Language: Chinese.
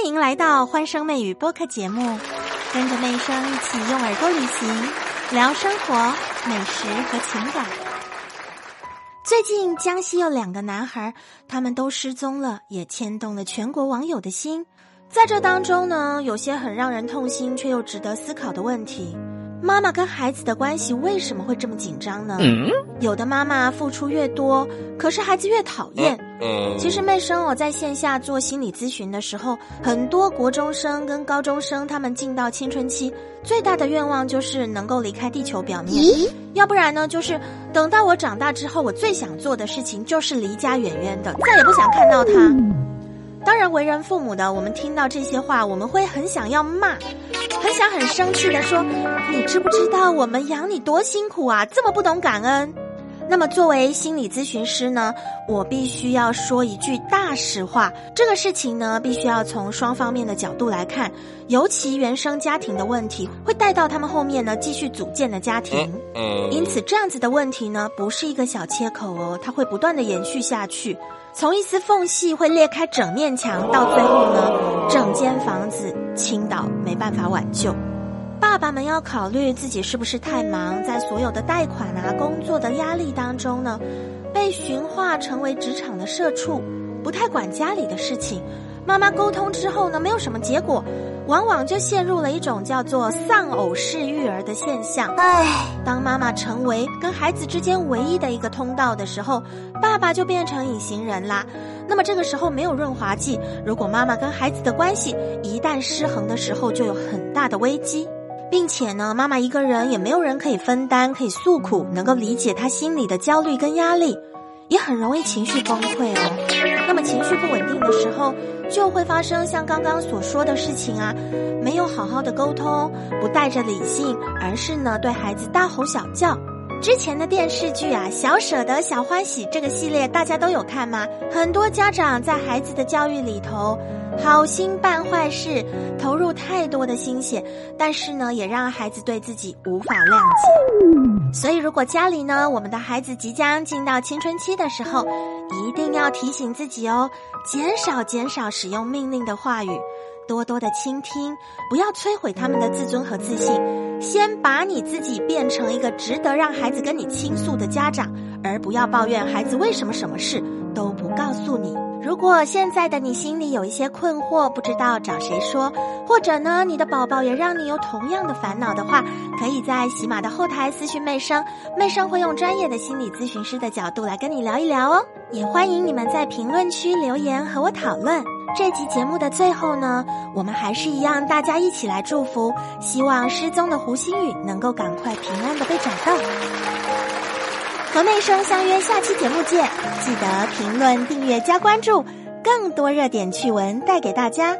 欢迎来到欢声妹语播客节目，跟着妹声一起用耳朵旅行，聊生活、美食和情感。最近江西有两个男孩，他们都失踪了，也牵动了全国网友的心。在这当中呢，有些很让人痛心却又值得思考的问题。妈妈跟孩子的关系为什么会这么紧张呢？有的妈妈付出越多，可是孩子越讨厌。其实妹生我在线下做心理咨询的时候，很多国中生跟高中生，他们进到青春期，最大的愿望就是能够离开地球表面，要不然呢，就是等到我长大之后，我最想做的事情就是离家远远的，再也不想看到他。当然，为人父母的，我们听到这些话，我们会很想要骂。很想很生气的说：“你知不知道我们养你多辛苦啊？这么不懂感恩。”那么作为心理咨询师呢，我必须要说一句大实话：这个事情呢，必须要从双方面的角度来看，尤其原生家庭的问题会带到他们后面呢继续组建的家庭。因此，这样子的问题呢，不是一个小切口哦，它会不断的延续下去。从一丝缝隙会裂开整面墙，到最后呢，整间房子倾倒，没办法挽救。爸爸们要考虑自己是不是太忙，在所有的贷款啊、工作的压力当中呢，被驯化成为职场的社畜，不太管家里的事情。妈妈沟通之后呢，没有什么结果。往往就陷入了一种叫做丧偶式育儿的现象。唉，当妈妈成为跟孩子之间唯一的一个通道的时候，爸爸就变成隐形人啦。那么这个时候没有润滑剂，如果妈妈跟孩子的关系一旦失衡的时候，就有很大的危机，并且呢，妈妈一个人也没有人可以分担、可以诉苦，能够理解她心里的焦虑跟压力，也很容易情绪崩溃哦。那么情绪不稳定的时候。就会发生像刚刚所说的事情啊，没有好好的沟通，不带着理性，而是呢对孩子大吼小叫。之前的电视剧啊，《小舍得小欢喜》这个系列大家都有看吗？很多家长在孩子的教育里头，好心办坏事，投入太多的心血，但是呢，也让孩子对自己无法谅解。所以，如果家里呢，我们的孩子即将进到青春期的时候，一定要提醒自己哦，减少减少使用命令的话语，多多的倾听，不要摧毁他们的自尊和自信。先把你自己变成一个值得让孩子跟你倾诉的家长，而不要抱怨孩子为什么什么事都不告诉你。如果现在的你心里有一些困惑，不知道找谁说，或者呢，你的宝宝也让你有同样的烦恼的话，可以在喜马的后台私讯妹生，妹生会用专业的心理咨询师的角度来跟你聊一聊哦。也欢迎你们在评论区留言和我讨论。这集节目的最后呢，我们还是一样，大家一起来祝福，希望失踪的胡星宇能够赶快平安的被找到。和妹生相约下期节目见，记得评论、订阅、加关注，更多热点趣闻带给大家。